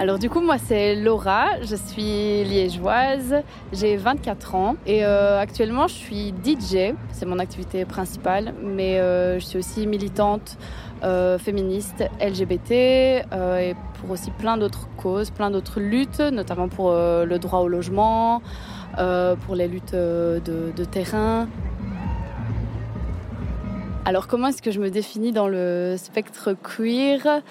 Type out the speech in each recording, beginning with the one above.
Alors du coup, moi c'est Laura, je suis liégeoise, j'ai 24 ans. Et euh, actuellement je suis DJ, c'est mon activité principale, mais euh, je suis aussi militante euh, féministe LGBT et pour aussi plein d'autres causes, plein d'autres luttes, notamment pour le droit au logement, pour les luttes de, de terrain. Alors comment est-ce que je me définis dans le spectre queer?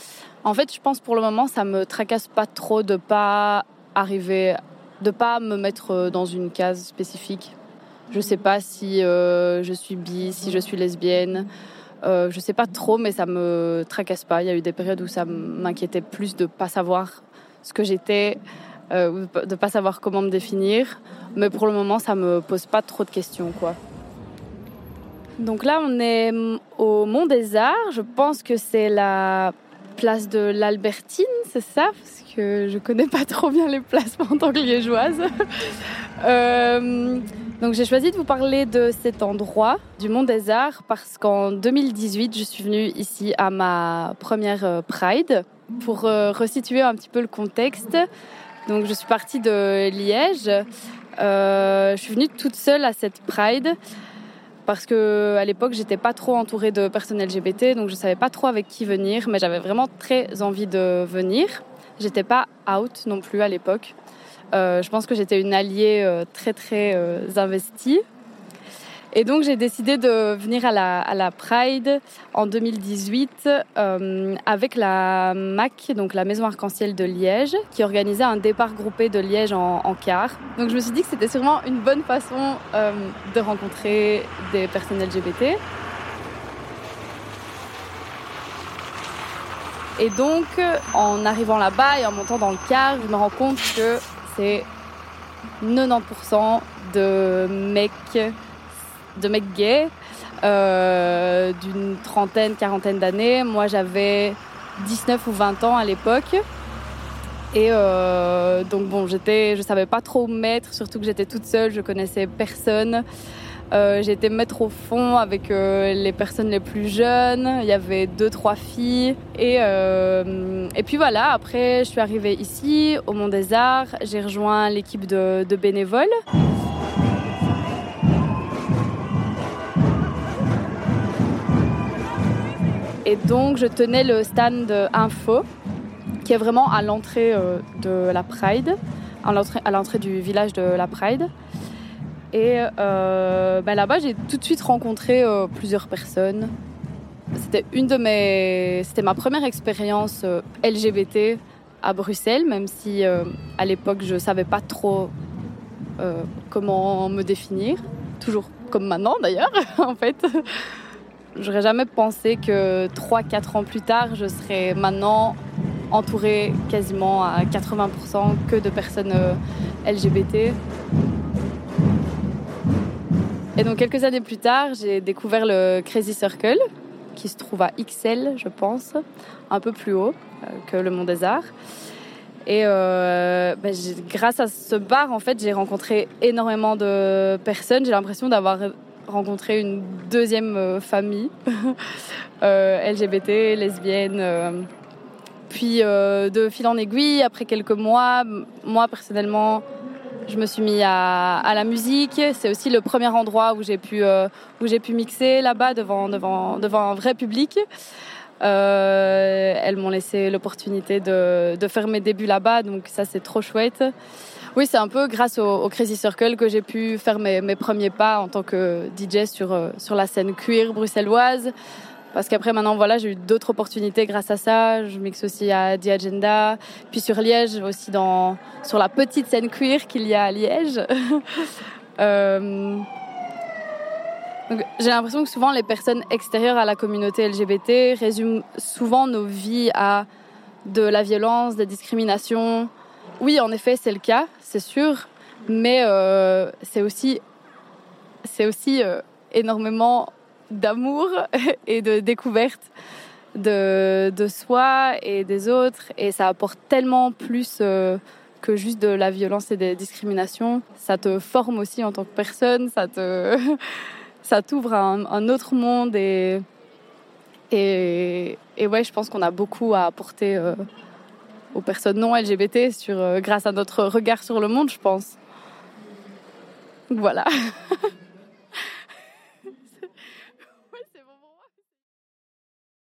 En fait, je pense pour le moment, ça me tracasse pas trop de pas arriver, de pas me mettre euh, dans une case spécifique. Je sais pas si euh, je suis bi, si je suis lesbienne. Euh, je sais pas trop, mais ça me tracasse pas. Il y a eu des périodes où ça m'inquiétait plus de pas savoir ce que j'étais, euh, de pas savoir comment me définir. Mais pour le moment, ça me pose pas trop de questions, quoi. Donc là, on est au Mont des Arts. Je pense que c'est la place de l'Albertine, c'est ça? Parce que je connais pas trop bien les places en tant que liégeoise. euh, donc j'ai choisi de vous parler de cet endroit, du Mont des Arts, parce qu'en 2018, je suis venue ici à ma première euh, Pride pour euh, resituer un petit peu le contexte. Donc je suis partie de Liège. Euh, je suis venue toute seule à cette Pride parce que à l'époque j'étais pas trop entourée de personnes LGBT, donc je savais pas trop avec qui venir, mais j'avais vraiment très envie de venir. J'étais pas out non plus à l'époque. Euh, je pense que j'étais une alliée euh, très très euh, investie. Et donc j'ai décidé de venir à la, à la Pride en 2018 euh, avec la MAC, donc la Maison Arc-en-Ciel de Liège, qui organisait un départ groupé de Liège en, car. Donc je me suis dit que c'était sûrement une bonne façon euh, de rencontrer des personnes LGBT. Et donc en arrivant là-bas et en montant dans le car, je me rends compte que c'est 90% de mecs de mecs gays euh, d'une trentaine, quarantaine d'années. Moi, j'avais 19 ou 20 ans à l'époque. Et euh, donc bon, j'étais, je savais pas trop où me mettre, surtout que j'étais toute seule, je connaissais personne. Euh, me mettre au fond avec les personnes les plus jeunes. Il y avait deux, trois filles. Et, et puis voilà, après, je suis arrivée ici, au Mont des Arts. J'ai rejoint l'équipe de bénévoles. Et donc, je tenais le stand info, qui est vraiment à l'entrée euh, de la Pride, à l'entrée du village de la Pride. Et euh, ben là-bas, j'ai tout de suite rencontré euh, plusieurs personnes. C'était une de mes, c'était ma première expérience LGBT à Bruxelles, même si à l'époque je savais pas trop comment me définir, toujours comme maintenant d'ailleurs, en fait. J'aurais jamais pensé que 3-4 ans plus tard, je serais maintenant entourée quasiment à 80% que de personnes euh, LGBT. Et donc quelques années plus tard, j'ai découvert le Crazy Circle, qui se trouve à XL, je pense, un peu plus haut euh, que le Mont des Arts. Et euh, ben, grâce à ce bar, en fait, j'ai rencontré énormément de personnes. J'ai l'impression d'avoir rencontré une deuxième euh, famille euh, LGBT, lesbienne. Euh. Puis euh, de fil en aiguille, après quelques mois, moi personnellement, je me suis mis à, la musique. C'est aussi le premier endroit où j'ai pu, euh, où j'ai pu mixer là-bas devant, devant, devant un vrai public. Euh, elles m'ont laissé l'opportunité de faire mes débuts là-bas, donc ça c'est trop chouette. Oui, c'est un peu grâce au, Crazy Circle que j'ai pu faire mes, premiers pas en tant que DJ sur, euh, sur la scène queer bruxelloise. Parce qu'après, maintenant, voilà, j'ai eu d'autres opportunités grâce à ça. Je mixe aussi à The Agenda. Puis sur Liège, aussi dans, sur la petite scène queer qu'il y a à Liège. euh, j'ai l'impression que souvent les personnes extérieures à la communauté LGBT résument souvent nos vies à de la violence, des discriminations. Oui, en effet, c'est le cas, c'est sûr, mais euh, c'est aussi, c'est aussi euh, énormément d'amour et de découverte de, de soi et des autres, et ça apporte tellement plus euh, que juste de la violence et des discriminations. Ça te forme aussi en tant que personne, ça te ça t'ouvre à un, un, autre monde et, et, et ouais, je pense qu'on a beaucoup à apporter aux personnes non LGBT sur, grâce à notre regard sur le monde, je pense. Voilà.